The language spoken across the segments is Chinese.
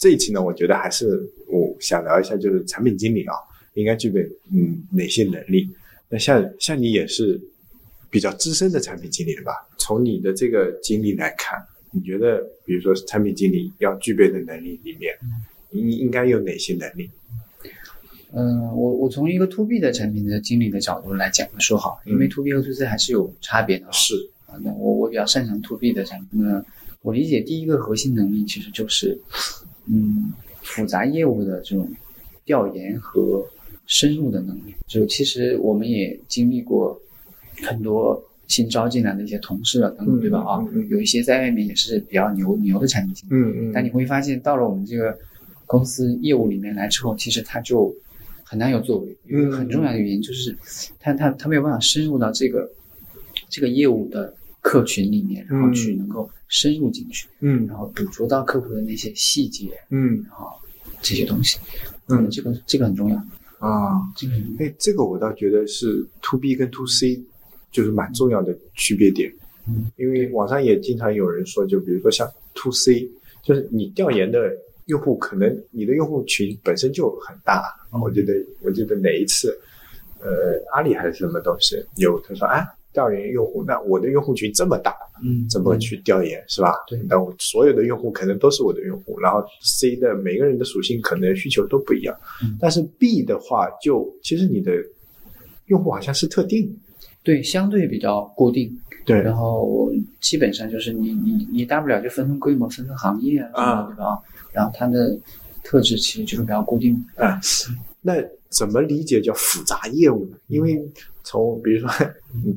这一期呢，我觉得还是我想聊一下，就是产品经理啊，应该具备嗯哪些能力？那像像你也是比较资深的产品经理了吧？从你的这个经历来看，你觉得比如说产品经理要具备的能力里面，应应该有哪些能力？嗯，我我从一个 to B 的产品的经理的角度来讲说好，因为 to B 和 to C 还是有差别的。是啊，那我我比较擅长 to B 的产品呢。我理解第一个核心能力其实就是，嗯，复杂业务的这种调研和深入的能力。就其实我们也经历过很多新招进来的一些同事啊等等，对吧？啊，有一些在外面也是比较牛牛的产品经理。嗯嗯。但你会发现到了我们这个公司业务里面来之后，其实他就很难有作为。一个很重要的原因就是，他他他没有办法深入到这个这个业务的。客群里面，然后去能够深入进去，嗯，然后捕捉到客户的那些细节，嗯，然后这些东西，嗯，这个这个很重要啊，这个哎，这个我倒觉得是 to B 跟 to C 就是蛮重要的区别点，嗯，因为网上也经常有人说，就比如说像 to C，就是你调研的用户可能你的用户群本身就很大，我觉得我记得哪一次，呃，阿里还是什么东西有他说啊。调研用户，那我的用户群这么大，嗯，怎么去调研是吧？对，那我所有的用户可能都是我的用户，然后 C 的每个人的属性可能需求都不一样，嗯，但是 B 的话，就其实你的用户好像是特定，对，相对比较固定，对，然后基本上就是你你你大不了就分分规模、分分行业啊，对吧？然后它的特质其实就是比较固定啊。那怎么理解叫复杂业务呢？因为从比如说，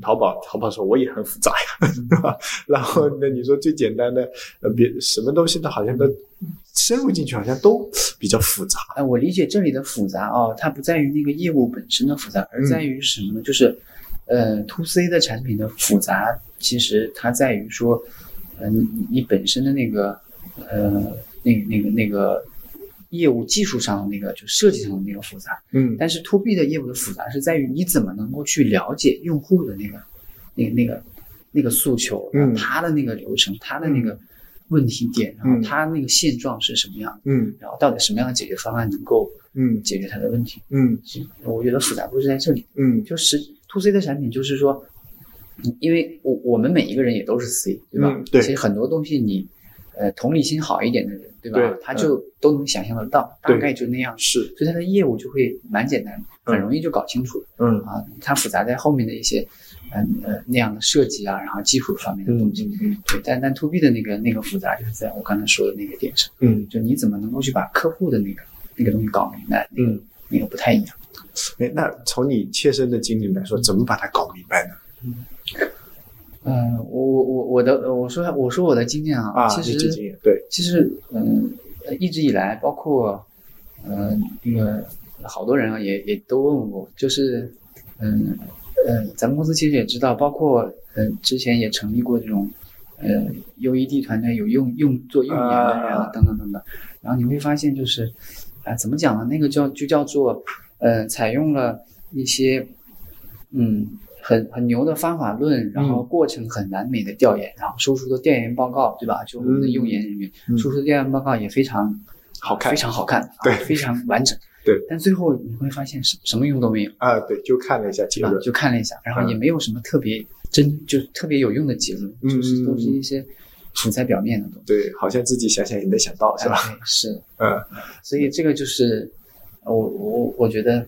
淘宝，淘宝说我也很复杂呀，对吧？然后那你说最简单的，呃，别什么东西都好像都深入进去，好像都比较复杂。哎，我理解这里的复杂哦，它不在于那个业务本身的复杂，而在于什么呢？就是，呃，to C 的产品的复杂，其实它在于说，呃，你你本身的那个，呃，那那个那个。业务技术上的那个，就设计上的那个复杂，嗯，但是 to B 的业务的复杂是在于你怎么能够去了解用户的那个、那个、那个、那个诉求，嗯，他的那个流程，他的那个问题点，然后他那个现状是什么样，嗯，然后到底什么样的解决方案能够，嗯，解决他的问题，嗯，我觉得复杂度是在这里，嗯，就是 to C 的产品，就是说，因为我我们每一个人也都是 C，对吧？对，其实很多东西你。呃，同理心好一点的人，对吧？对，他就都能想象得到，大概就那样。是，所以他的业务就会蛮简单，很容易就搞清楚。嗯啊，它复杂在后面的一些，嗯呃那样的设计啊，然后技术方面的东西。嗯嗯。对，但但 to B 的那个那个复杂，就是在我刚才说的那个点上。嗯，就你怎么能够去把客户的那个那个东西搞明白？嗯，那个不太一样。哎，那从你切身的经历来说，怎么把它搞明白呢？嗯。嗯，我我我我的我说我说我的经验啊，其实对，其实嗯，一直以来，包括嗯那个好多人啊，也也都问我，就是嗯嗯，咱们公司其实也知道，包括嗯之前也成立过这种呃 UED 团队，有用用做用研的人啊等等等等，然后你会发现就是啊怎么讲呢？那个叫就叫做呃采用了一些嗯。很很牛的方法论，然后过程很完美的调研，然后输出的调研报告，对吧？就我们的用研人员输出的调研报告也非常好看，非常好看，对，非常完整，对。但最后你会发现什什么用都没有啊？对，就看了一下结论，就看了一下，然后也没有什么特别真就特别有用的结论，就是都是一些浮在表面的东西。对，好像自己想想也能想到，是吧？对是，嗯。所以这个就是我我我觉得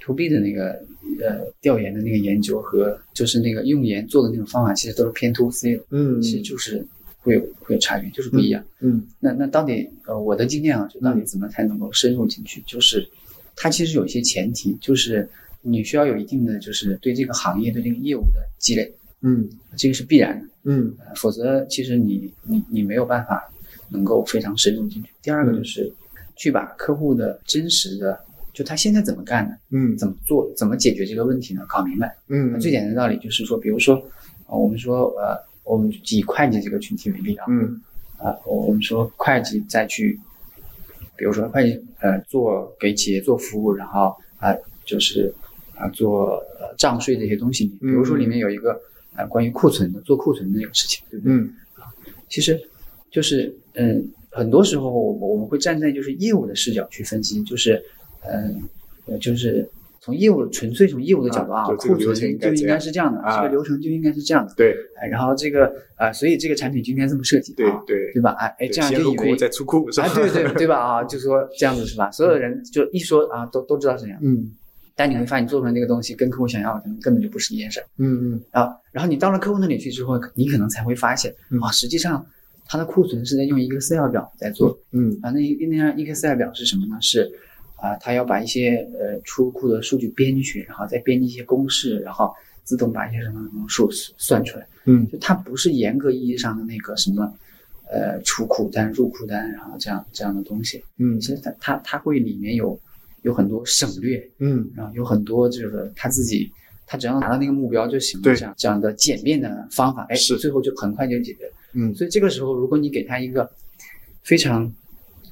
to B 的那个。呃，调研的那个研究和就是那个用研做的那种方法，其实都是偏 to C 的，嗯，其实就是会有会有差别，就是不一样，嗯。那那到底呃，我的经验啊，就到底怎么才能够深入进去？就是它其实有一些前提，就是你需要有一定的就是对这个行业对这个业务的积累，嗯，这个是必然的，嗯，否则其实你你你没有办法能够非常深入进去。第二个就是去把客户的真实的。就他现在怎么干的？嗯，怎么做？怎么解决这个问题呢？搞明白。嗯，最简单的道理就是说，比如说，啊，我们说，呃，我们以会计这个群体为例啊，嗯，啊，我我们说会计再去，比如说会计，呃，做给企业做服务，然后啊，就是啊，做呃账税这些东西，比如说里面有一个啊关于库存的，做库存的那个事情，对不对？嗯，其实就是嗯。很多时候我我们会站在就是业务的视角去分析，就是嗯呃就是从业务纯粹从业务的角度啊，库存就应该是这样的，啊这个流程就应该是这样的，对哎，然后这个啊、所以这个产品就应该这么设计，对啊对对吧？哎哎，这样就以为库再出库是吧？啊，对对对吧？啊，就说这样子是吧？所有人就一说啊，都都知道是这样。嗯但你会发现，你做出来那个东西跟客户想要的可能根本就不是一件事儿嗯嗯啊。然后你到了客户那里去之后，你可能才会发现嗯啊，实际上它的库存是在用一个 Excel 表在做嗯啊。那一那样一个 Excel 表是什么呢？是啊，它要把一些呃出库的数据编进去，然后再编辑一些公式，然后自动把一些什么什么数算出来。嗯就它不是严格意义上的那个什么呃出库单、入库单，然后这样这样的东西。嗯其实它它它会里面有有很多省略，嗯然后有很多这个他自己他只要达到那个目标就行了，对这样这样的简便的方法，哎，是最后就很快就解决了。嗯所以这个时候，如果你给他一个非常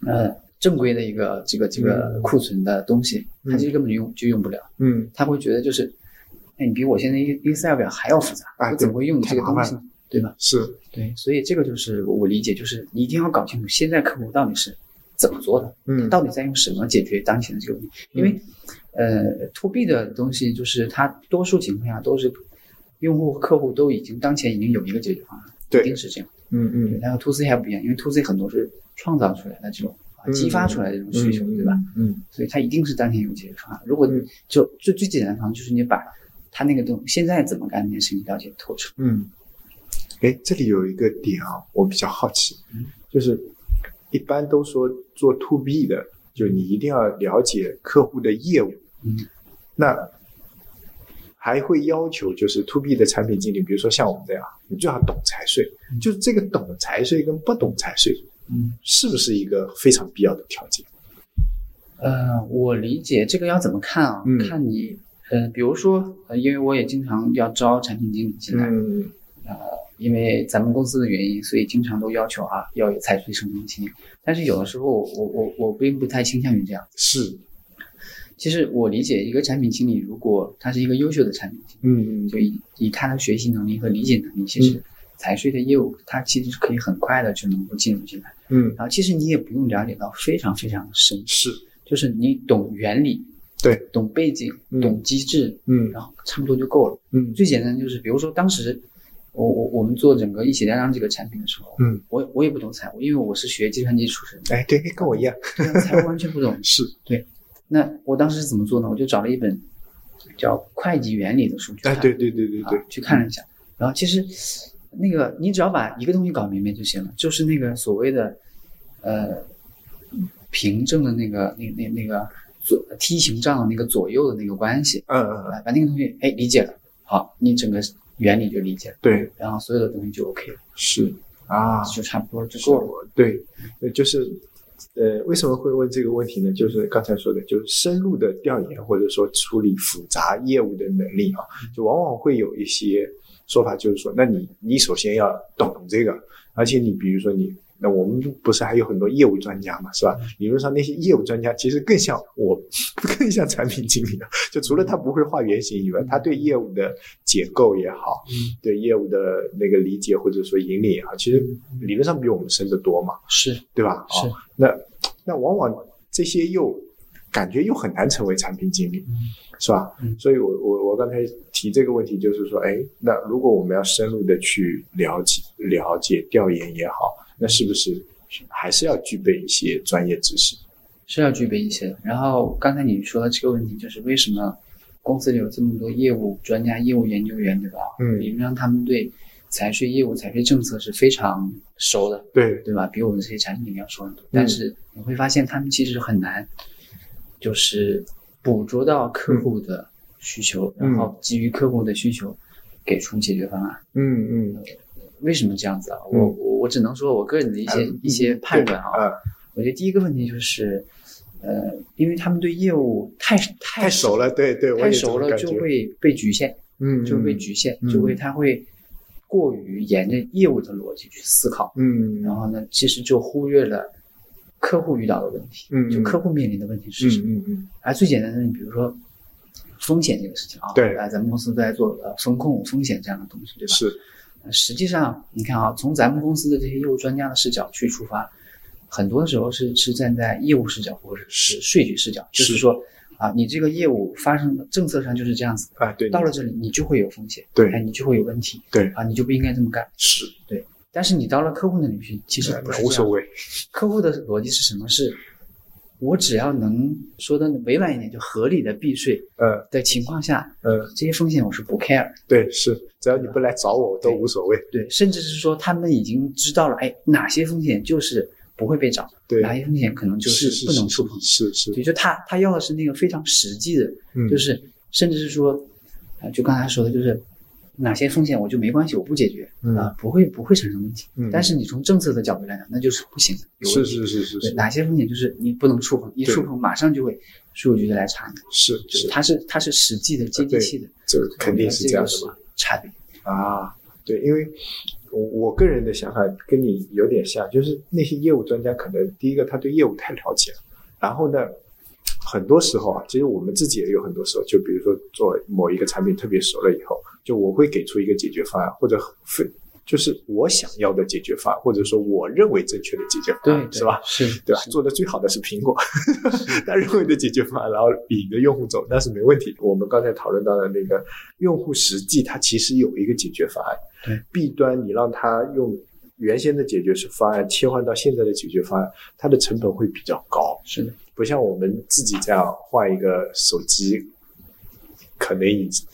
呃正规的一个这个这个库存的东西，嗯。他其实根本就用就用不了，嗯。他会觉得就是，哎，你比我现在 Excel 表还要复杂，啊我怎么会用你这个东西呢？对吧？是。对，所以这个就是我理解，就是你一定要搞清楚现在客户到底是怎么做的，嗯。到底在用什么解决当前的这个问题。因为，呃，to B 的东西就是它多数情况下都是用户和客户都已经当前已经有一个解决方案，对。一定是这样。嗯对，嗯然后 to C 还不一样，因为 to C 很多是创造出来的这种激发出来的这种需求，对吧？？嗯所以它一定是当前有解决方案。如果你就最最简单的方法就是你把它那个东现在怎么干这件事情了解透彻。嗯。哎，这里有一个点啊，我比较好奇，嗯就是一般都说做 to B 的，就你一定要了解客户的业务，嗯，那还会要求就是 to B 的产品经理，比如说像我们这样，你最好懂财税，就是这个懂财税跟不懂财税，嗯，是不是一个非常必要的条件？呃，我理解这个要怎么看啊？嗯看你，呃，比如说，呃，因为我也经常要招产品经理进来，嗯因为咱们公司的原因，所以经常都要求啊要有财税生成经理。但是有的时候我，我我我并不太倾向于这样。是，其实我理解，一个产品经理如果他是一个优秀的产品经理嗯理，就以以他的学习能力和理解能力，其实财税的业务它其实是可以很快的就能够进入进来。嗯。然后其实你也不用了解到非常非常深，是，就是你懂原理，对，懂背景，嗯。懂机制，嗯。然后差不多就够了。嗯。最简单就是，比如说当时我我我们做整个一起单张这个产品的时候，嗯，我我也不懂财务，因为我是学计算机出身的，哎，对，跟我一样，对啊财务完全不懂。是。对，那我当时是怎么做呢？我就找了一本叫《会计原理》的书去看，哎，对对对对对。啊，，去看了一下。然后其实那个你只要把一个东西搞明白就行了，就是那个所谓的呃凭证的那个那那那个左梯形账的那个左右的那个关系，嗯嗯嗯，啊，把那个东西哎理解了，好，你整个原理就理解了，对，然后所有的东西就 OK 了，是啊，就差不多就够了。我对，呃就是呃，为什么会问这个问题呢？就是刚才说的，就是深入的调研或者说处理复杂业务的能力啊，就往往会有一些说法，就是说，那你你首先要懂这个，而且你比如说你。那我们不是还有很多业务专家嘛，是吧？理论上那些业务专家其实更像我，更像产品经理的。就除了他不会画原型以外，他对业务的结构也好，嗯对业务的那个理解或者说引领也好，其实理论上比我们深得多嘛。是对吧？是哦，那那往往这些又感觉又很难成为产品经理，是吧？嗯所以我我我刚才提这个问题，就是说，哎，那如果我们要深入的去了解、了解、调研也好，那是不是还是要具备一些专业知识？是要具备一些的。然后刚才你说的这个问题，就是为什么公司里有这么多业务专家、业务研究员，对吧？嗯理论上他们对财税业务、财税政策是非常熟的，对，对吧？比我们这些产品经理要熟很多。但是你会发现，他们其实很难，就是捕捉到客户的需求，嗯。然后基于客户的需求给出解决方案。嗯嗯，为什么这样子啊？嗯。我我我只能说我个人的一些、嗯一些判断啊。啊，我觉得第一个问题就是，呃，因为他们对业务太太太熟了，对对，太熟了就会被局限，嗯，就会被局限，嗯。就会他会过于沿着业务的逻辑去思考，嗯，然后呢，其实就忽略了客户遇到的问题，嗯，就客户面临的问题是什么。嗯嗯嗯。而最简单的，你比如说风险这个事情啊，对。啊，咱们公司都在做呃风控、风险这样的东西，对吧？是，呃实际上，你看啊，从咱们公司的这些业务专家的视角去出发，很多时候是是站在业务视角或者是税局视角，就是是说啊，你这个业务发生的政策上就是这样子，啊，对，到了这里你就会有风险，对。哎，你就会有问题，对。啊，你就不应该这么干。是，但是你到了客户那里去，其实不是。无所谓，客户的逻辑是什么？是我只要能说的委婉一点，就合理的避税呃的情况下，呃，这些风险我是不 care。对，是，只要你不来找我，都无所谓，对，甚至是说他们已经知道了，哎，哪些风险就是不会被找，对，哪些风险可能就是是不能触碰。是是，也就他他要的是那个非常实际的，嗯，就是甚至是说，啊、就刚才说的，就是哪些风险我就没关系，我不解决嗯。啊、不会不会产生问题。嗯。但是你从政策的角度来讲，那就是不行的，有问是是是是。是哪些风险就是你不能触碰，一触碰马上就会税务局就来查你，是就是。它是它是实际的接地气的，这肯定是这样的嘛。差别。啊，对，因为我我个人的想法跟你有点像，就是那些业务专家可能第一个他对业务太了解了，然后呢，很多时候啊，其实我们自己也有很多时候，就比如说做某一个产品特别熟了以后，就我会给出一个解决方案，或者非就是我想要的解决方案，或者说我认为正确的解决方对案，，是吧？？是，对吧？做的最好的是苹果，他认为的解决方案，然后引着用户走，那是没问题。我们刚才讨论到的那个用户实际，它其实有一个解决方案。对弊端你让他用原先的解决方案切换到现在的解决方案，它的成本会比较高，是的，不像我们自己这样换一个手机，可能已经。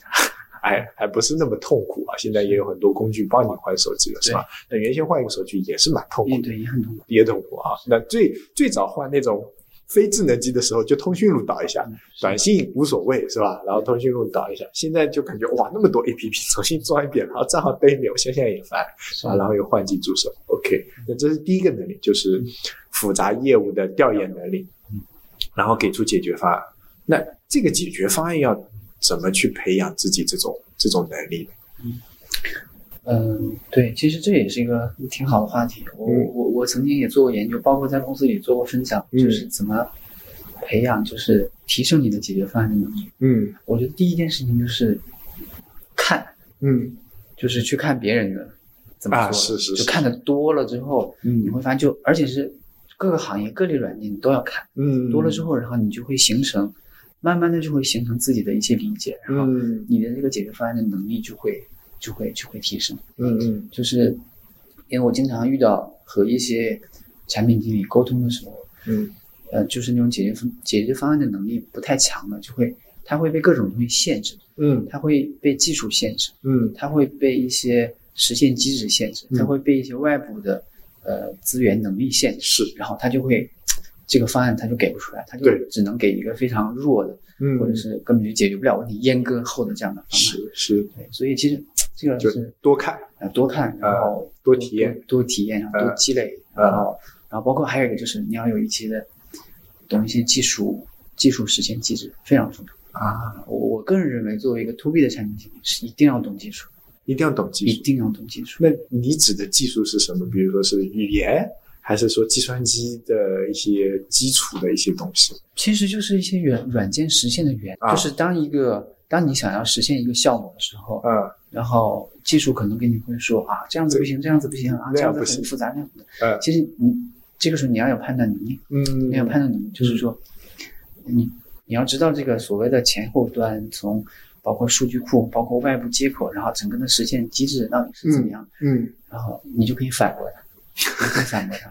还还不是那么痛苦啊！现在也有很多工具帮你换手机了，是吧？那原先换一个手机也是蛮痛苦的。也对，也很痛苦。也痛苦啊。那最最早换那种非智能机的时候，就通讯录导一下，短信无所谓是吧？然后通讯录导一下，现在就感觉哇，那么多 A P P 重新装一遍，然后账号登一遍，我想想也烦啊。然后又换机助手，OK，那这是第一个能力，就是复杂业务的调研能力，然后给出解决方案。那这个解决方案要怎么去培养自己这种这种能力呢？嗯，对，其实这也是一个挺好的话题。我嗯我我曾经也做过研究，包括在公司里做过分享，嗯就是怎么培养，就是提升你的解决方案的能力。嗯我觉得第一件事情就是看，嗯就是去看别人的怎么啊做的，是是是就看的多了之后，嗯你会发现就而且是各个行业各类软件你都要看，嗯，多了之后，然后你就会形成，慢慢的就会形成自己的一些理解，然后嗯。你的这个解决方案的能力就会就会就会提升。嗯嗯。就是因为我经常遇到和一些产品经理沟通的时候，嗯。呃，就是那种解决方解决方案的能力不太强的，就会他会被各种东西限制，嗯。他会被技术限制，嗯。他会被一些实现机制限制，嗯。他会被一些外部的呃资源能力限制，是。然后他就会 这个方案他就给不出来，他就对。只能给一个非常弱的，嗯，或者是根本就解决不了问题、阉割后的这样的方案。是是，对，所以其实 这个就是多看，呃多看，然后多体验，多多体验，然后呃。多积累，呃。然后然后包括还有一个就是你要有一些的懂一些技术技术实现机制非常重要。啊。我我个人认为，作为一个 to B 的产品经理，是一定要懂技术，一定要懂技术。一定要懂技术。那你指的技术是什么？比如说是语言，还是说计算机的一些基础的一些东西？其实就是一些软软件实现的原，啊就是当一个当你想要实现一个效果的时候，嗯然后技术可能跟你会说啊，这样子不行，这样子不行啊，这样子很复杂，那样子。嗯其实你这个时候你要有判断能力，嗯你要有判断能力，就是说，你你要知道这个所谓的前后端，从包括数据库，包括外部接口，然后整个的实现机制到底是怎么样，嗯然后你就可以反驳它，你可以反驳它，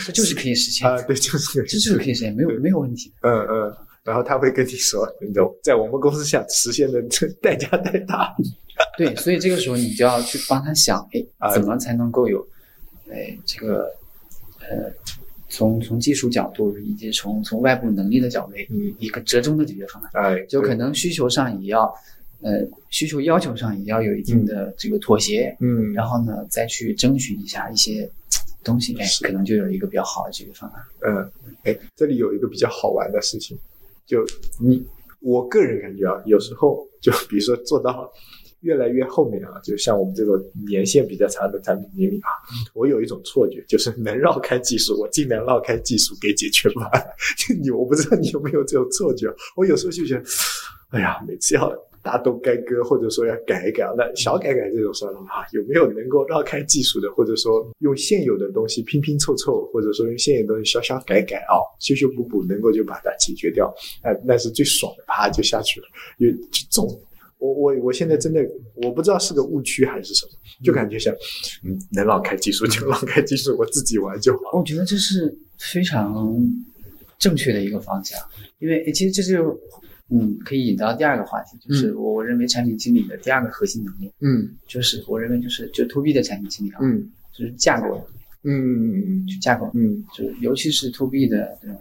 这就是可以实现，啊，对，就是这就是可以实现，没有没有问题的。嗯嗯，然后他会跟你说，你懂，在我们公司想实现的这代价太大。对，所以这个时候你就要去帮他想，啊哎，怎么才能够有，哎，这个，呃，从从技术角度以及从从外部能力的角度，嗯一个折中的解决方案。哎，就可能需求上也要，呃，需求要求上也要有一定的这个妥协，嗯，然后呢，再去争取一下一些东西，哎，可能就有一个比较好的解决方案。嗯，哎，这里有一个比较好玩的事情，就你，我个人感觉啊，有时候就比如说做到越来越后面啊，就像我们这种年限比较长的产品经理啊，我有一种错觉，就是能绕开技术，我尽量绕开技术给解决吧。就。你我不知道你有没有这种错觉，我有时候就觉得，哎呀，每次要大动干戈，或者说要改一改。那小改改这种算了啊，有没有能够绕开技术的，或者说用现有的东西拼拼凑凑，或者说用现有的东西小小改改啊，修修补补，能够就把它解决掉，哎，那是最爽的，啪就下去了，因为就中。我我我现在真的我不知道是个误区还是什么，就感觉像，嗯，能让开技术就让开技术，我自己玩就好。我觉得这是非常正确的一个方向，因为其实这就嗯可以引到第二个话题，就是我我认为产品经理的第二个核心能力，嗯，就是我认为就是就 to B 的产品经理啊，嗯，就是架构，嗯嗯嗯就架构，嗯。就是尤其是 to B 的这种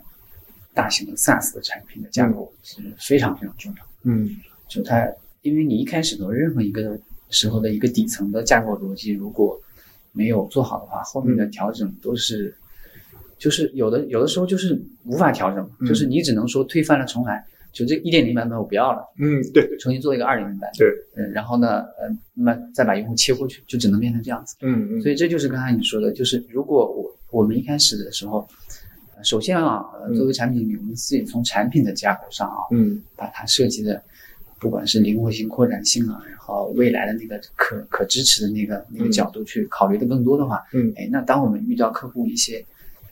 大型的 SaaS 的产品的架构是非常非常重要，嗯。就它。因为你一开始的任何一个时候的一个底层的架构逻辑，如果没有做好的话，后面的调整都是，就是有的有的时候就是无法调整，就是你只能说推翻了重来，就这一点零版本我不要了，嗯，对，重新做一个二点零版，对，嗯，然后呢，呃，那再把用户切过去，就只能变成这样子，嗯嗯，所以这就是刚才你说的，就是如果我我们一开始的时候，首先啊，作为产品经理，我们自己从产品的架构上啊，嗯，把它设计的。不管是灵活性、扩展性啊，然后未来的那个可可支持的那个那个角度去考虑的更多的话，嗯，哎，那当我们遇到客户一些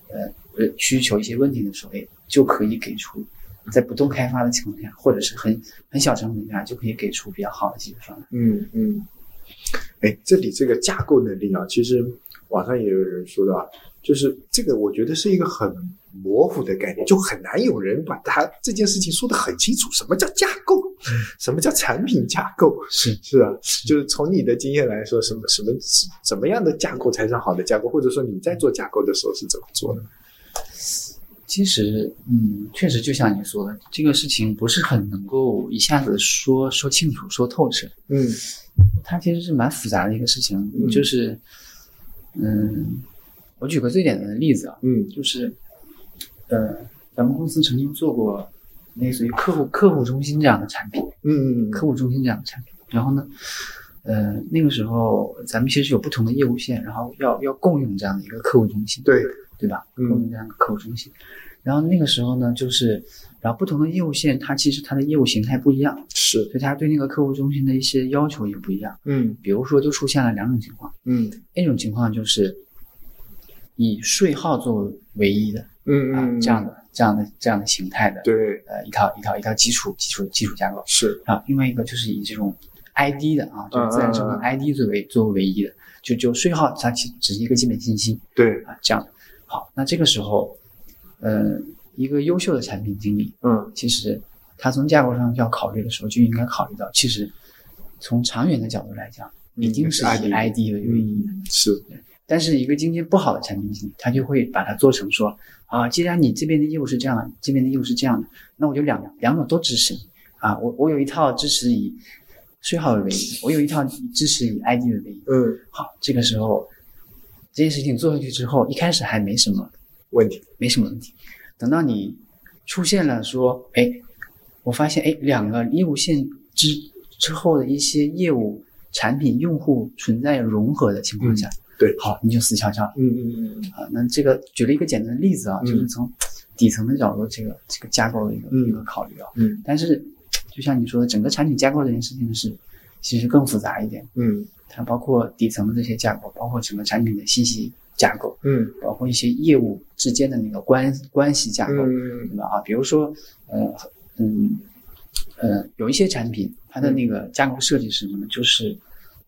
呃呃需求、一些问题的时候，哎，就可以给出在不动开发的情况下，或者是很很小成本下，就可以给出比较好的解决方案。嗯嗯，哎，这里这个架构能力啊，其实网上也有人说到，就是这个，我觉得是一个很模糊的概念，就很难有人把它这件事情说得很清楚。什么叫架构？什么叫产品架构？是是啊，就是从你的经验来说，什么什么怎么样的架构才是好的架构？或者说你在做架构的时候是怎么做的？其实，嗯，确实就像你说的，这个事情不是很能够一下子说说清楚、说透彻。嗯，它其实是蛮复杂的一个事情，就是，嗯，我举个最简单的例子啊，嗯，就是，呃，咱们公司曾经做过。类似于客户客户中心这样的产品，嗯嗯，客户中心这样的产品。然后呢，呃，那个时候咱们其实有不同的业务线，然后要要共用这样的一个客户中心，对对吧？共用这样的客户中心。然后那个时候呢，就是然后不同的业务线，它其实它的业务形态不一样，是，所以它对那个客户中心的一些要求也不一样。嗯，比如说就出现了两种情况，嗯，一种情况就是以税号作为唯一的，嗯啊这样的。这样的这样的形态的，对，呃，一套一套一套基础基础基础架构是啊。另外一个就是以这种 ID 的啊，就自然生成 ID 作为作为唯一的，就就税号它其只是一个基本信息，对啊，这样好。那这个时候，呃，一个优秀的产品经理，嗯，其实他从架构上要考虑的时候，就应该考虑到，其实从长远的角度来讲，一定是以 ID 为唯一的，是。但是一个经济不好的产品经理，他就会把它做成说。啊，既然你这边的业务是这样的，这边的业务是这样的，那我就两两种都支持你啊。我我有一套支持以税号为唯一，我有一套支持以 ID 为唯一。嗯，好，这个时候这件事情做下去之后，一开始还没什么问题，没什么问题。等到你出现了说，哎，我发现哎，两个业务线之之后的一些业务、产品、用户存在融合的情况下。对，好，你就死翘翘了。嗯嗯嗯啊，那这个举了一个简单的例子啊，就是从底层的角度，这个这个架构的一个一个考虑啊。嗯。但是，就像你说的，整个产品架构这件事情是，其实更复杂一点。嗯。它包括底层的这些架构，包括整个产品的信息架构。嗯。包括一些业务之间的那个关关系架构，对吧？啊，比如说，呃，嗯，呃，有一些产品，它的那个架构设计是什么呢？就是。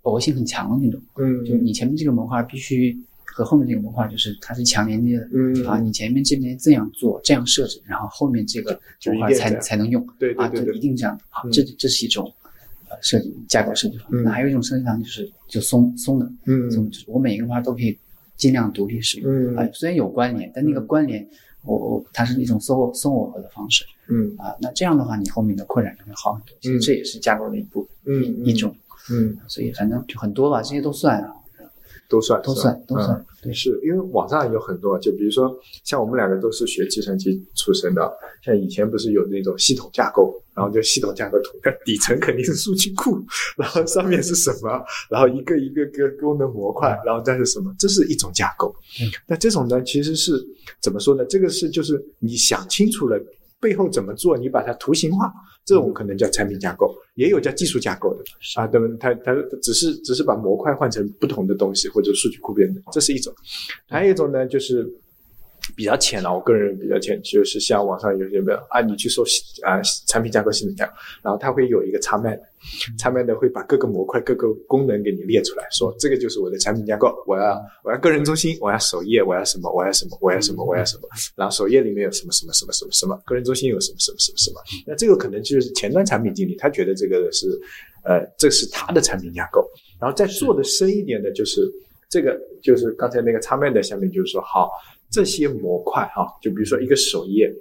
耦合性很强的那种，嗯，就你前面这个模块必须和后面这个模块就是它是强连接的，嗯啊，你前面这边这样做这样设置，然后后面这个模块才才能用，对对对，啊，一定这样，好，这这是一种呃设计架构设计方法。那还有一种设计方法就是就松松的，嗯，松就是我每一个模块都可以尽量独立使用，嗯，啊，虽然有关联，但那个关联我我它是一种松松耦合的方式，嗯，啊，那这样的话你后面的扩展就会好很多，其实这也是架构的一部分嗯一种。嗯，所以反正就很多吧，这些都算啊，都算，都算，都算。对，是因为网上有很多，就比如说像我们两个都是学计算机出身的，像以前不是有那种系统架构，然后就系统架构图，底层肯定是数据库，然后上面是什么，然后一个一个个功能模块，然后再是什么，这是一种架构。嗯，那这种呢，其实是怎么说呢？这个是就是你想清楚了背后怎么做，你把它图形化。这种可能叫产品架构，也有叫技术架构的啊，对吧？它它只是只是把模块换成不同的东西或者数据库变的，这是一种。还有一种呢，就是比较浅了，我个人比较浅，就是像网上有些没有啊，你去搜啊产品架构、系统架构，然后它会有一个插麦的，插麦的会把各个模块、各个功能给你列出来，说这个就是我的产品架构，我要我要个人中心，我要首页，我要什么，我要什么，我要什么，我要什么，然后首页里面有什么什么什么什么什么，个人中心有什么什么什么什么，那这个可能就是前端产品经理他觉得这个是呃这是他的产品架构，然后再做的深一点的就是这个就是刚才那个插麦的下面就是说好。这些模块哈，就比如说一个首页，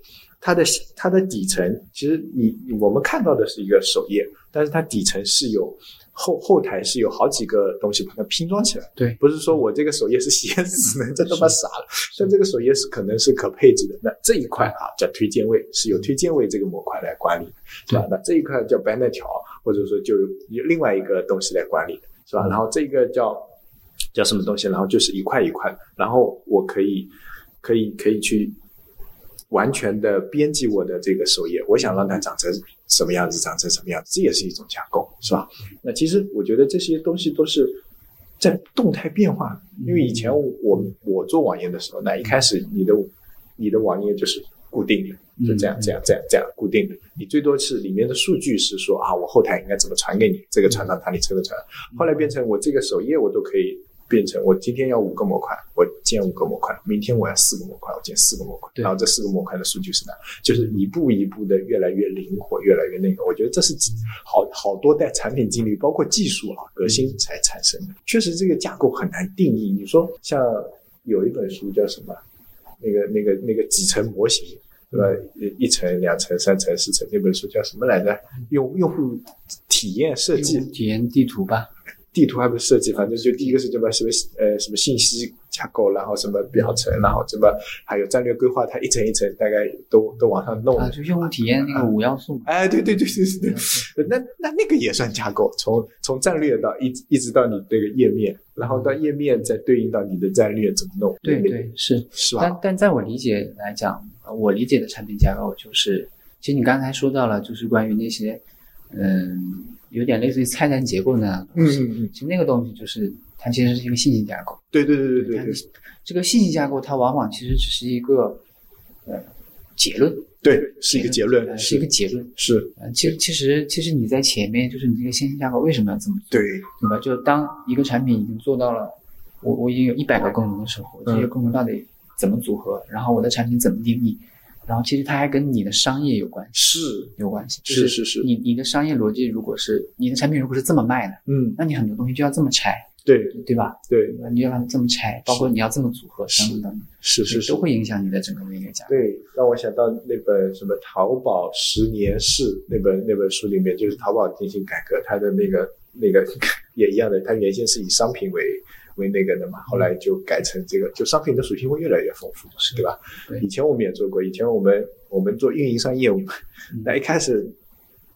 它的它的底层，其实你我们看到的是一个首页，但是它底层是有后后台是有好几个东西把它拼装起来。对，不是说我这个首页是写死的，这他妈傻了。但这个首页是可能是可配置的，那这一块啊叫推荐位，是由推荐位这个模块来管理，是吧？那这一块叫 banner 条，或者说就有另外一个东西来管理，是吧？然后这个叫叫什么东西？然后就是一块一块，然后我可以。可以可以去完全的编辑我的这个首页，我想让它长成什么样子，长成什么样子，这也是一种架构，是吧？那其实我觉得这些东西都是在动态变化。因为以前我我做网页的时候，那一开始你的你的网页就是固定的，就这样这样这样这样固定的，你最多是里面的数据是说啊，我后台应该怎么传给你，这个传到哪里，这个传。后来变成我这个首页我都可以。变成我今天要五个模块，我建五个模块；明天我要四个模块，我建四个模块。然后这四个模块的数据是哪？就是一步一步的越来越灵活，越来越那个。我觉得这是好好多代产品经理，包括技术啊革新才产生的。确实这个架构很难定义。你说像有一本书叫什么？那个那个那个几层模型，对吧？一层、两层、三层、四层，那本书叫什么来着？用用户体验设计体验地图吧。地图还不是设计，反正就第一个是什么什么呃什么信息架构，然后什么表层，然后什么还有战略规划，它一层一层大概都都往上弄。啊，就用户体验那个五要素。哎，对对对对对，那那那个也算架构，从从战略到一一直到你这个页面，然后到页面再对应到你的战略怎么弄。对对是是吧？但但在我理解来讲，我理解的产品架构就是，其实你刚才说到了，就是关于那些嗯。有点类似于菜单结构那样的东西，其实那个东西就是它其实是一个信息架构。对对对对对对，这个信息架构它往往其实只是一个呃结论。对，是一个结论，是一个结论。是，其实其实其实你在前面就是你这个信息架构为什么要这么做？对，对吧？就当一个产品已经做到了，我我已经有一百个功能的时候，这些功能到底怎么组合？然后我的产品怎么定义？然后其实它还跟你的商业有关系，是有关系。是是是，你你的商业逻辑如果是你的产品如果是这么卖的，嗯，那你很多东西就要这么拆，对对吧？对，你要把它这么拆，包括你要这么组合等等等，是是是，都会影响你的整个的一个价。对，让我想到那本什么《淘宝十年式》那本那本书里面，就是淘宝进行改革，它的那个那个 也一样的，它原先是以商品为。为那个的嘛，后来就改成这个，就商品的属性会越来越丰富，对吧？以前我们也做过，以前我们我们做运营商业务，那一开始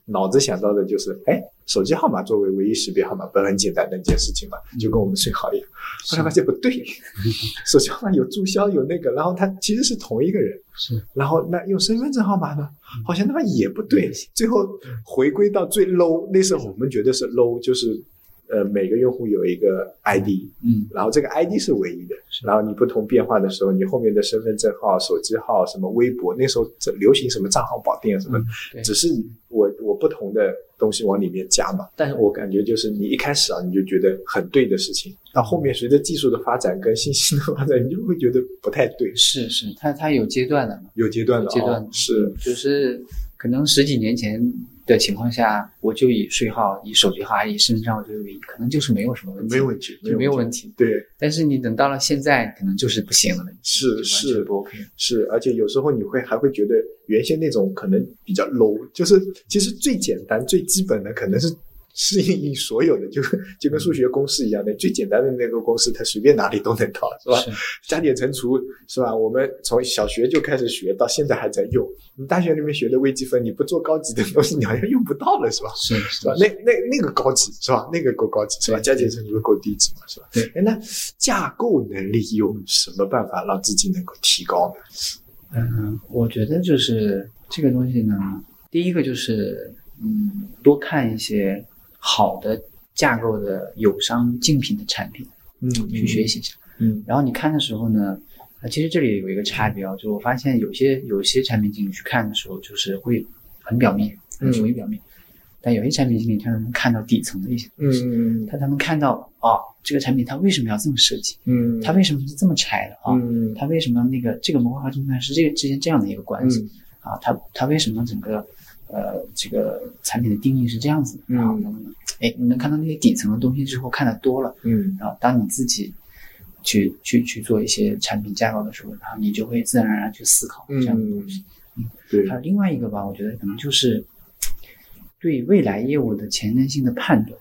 脑子想到的就是，哎，手机号码作为唯一识别号码，不是很简单的一件事情嘛？就跟我们税号一样。后来发现不对，手机号码有注销有那个，然后他其实是同一个人，是。然后那用身份证号码呢，好像他妈也不对，最后回归到最 low，那时候我们觉得是 low，就是。呃，每个用户有一个 ID，嗯，然后这个 ID 是唯一的，然后你不同变化的时候，你后面的身份证号、手机号、什么微博，那时候这流行什么账号绑定什么，只是我我不同的东西往里面加嘛。但是我感觉就是你一开始啊，你就觉得很对的事情，到后面随着技术的发展跟信息的发展，你就会觉得不太对。是是，它它有阶段的嘛？有阶段的，阶段是就是可能十几年前。的情况下，我就以税号、以手机号、以身份证号作为唯一，可能就是没有什么问题，没有问题，就没有问题。对，但是你等到了现在，可能就是不行了，是是不 OK。是，而且有时候你会还会觉得原先那种可能比较 low，就是其实最简单、最基本的可能是。适应所有的，就就跟数学公式一样的，最简单的那个公式，它随便哪里都能套，是吧？加减乘除，是吧？我们从小学就开始学，到现在还在用。你大学里面学的微积分，你不做高级的东西，你好像用不到了，是吧？是是吧？那那那个高级是吧？那个够高级是吧？加减乘除够低级嘛，是吧？对。哎，那架构能力有什么办法让自己能够提高呢？嗯，我觉得就是这个东西呢，第一个就是。嗯，多看一些好的架构的友商竞品的产品，嗯去学习一下。嗯。然后你看的时候呢，啊，其实这里有一个差别啊，就我发现有些有些产品经理去看的时候，就是会很表面，很属于表面，但有些产品经理他能看到底层的一些东西，嗯他才能看到啊，这个产品它为什么要这么设计，嗯。它为什么是这么拆的？啊，嗯。它为什么那个这个模块和中断是这个之间这样的一个关系、嗯。啊？它它为什么整个呃这个产品的定义是这样子的？嗯。然后能哎，你能看到那些底层的东西之后，看得多了，嗯。然后当你自己去去去做一些产品架构的时候，然后你就会自然而然去思考这样的东西。嗯。对。还有另外一个吧，我觉得可能就是对未来业务的前瞻性的判断，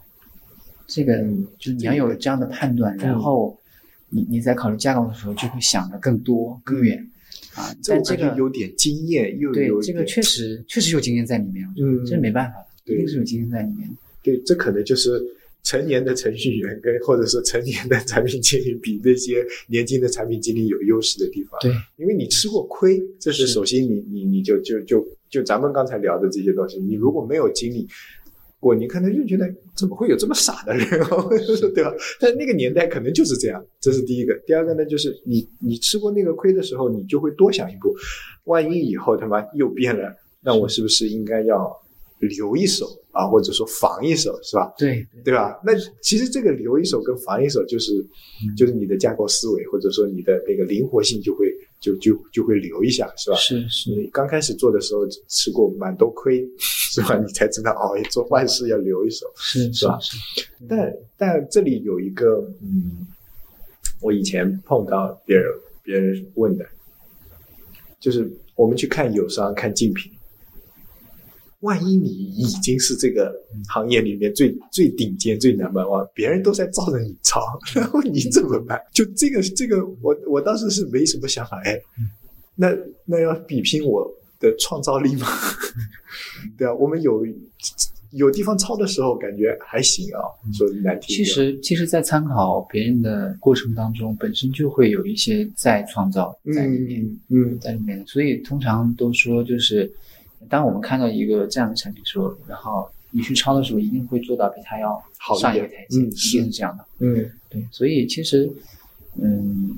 这个嗯。就是你要有这样的判断，然后你你在考虑架构的时候就会想的更多更远啊。这但这个有点经验，又有点这个确实确实有经验在里面，嗯这是没办法的，对一定是有经验在里面的。对，这可能就是成年的程序员跟或者说成年的产品经理比那些年轻的产品经理有优势的地方。对，因为你吃过亏，这是是首先你你你就就就就咱们刚才聊的这些东西，你如果没有经历过，你看他就觉得怎么会有这么傻的人 哦，对吧？但那个年代可能就是这样，这是第一个。第二个呢，就是你你吃过那个亏的时候，你就会多想一步，万一以后他妈又变了，那我是不是应该要留一手啊，或者说防一手，是吧？对对吧？那其实这个留一手跟防一手，就是就是你的架构思维，或者说你的那个灵活性就会就就就会留一下，是吧？是是你刚开始做的时候吃过蛮多亏，是吧？你才知道哦，做坏事要留一手。是是吧是，但但这里有一个，嗯，我以前碰到别人别人问的，就是我们去看友商看竞品，万一你已经是这个行业里面最最顶尖、最 number one，别人都在照着你抄，然后你怎么办？就这个这个，我我当时是没什么想法，哎，那那要比拼我的创造力吗？对啊，我们有有地方抄的时候，感觉还行啊，说难听。其实，其实，在参考别人的过程当中，本身就会有一些再创造在里面，嗯嗯在里面。所以，通常都说，就是当我们看到一个这样的产品的时候，然后你去抄的时候，一定会做到比它要好上一个台阶，嗯一定是这样的。嗯对，所以其实，嗯，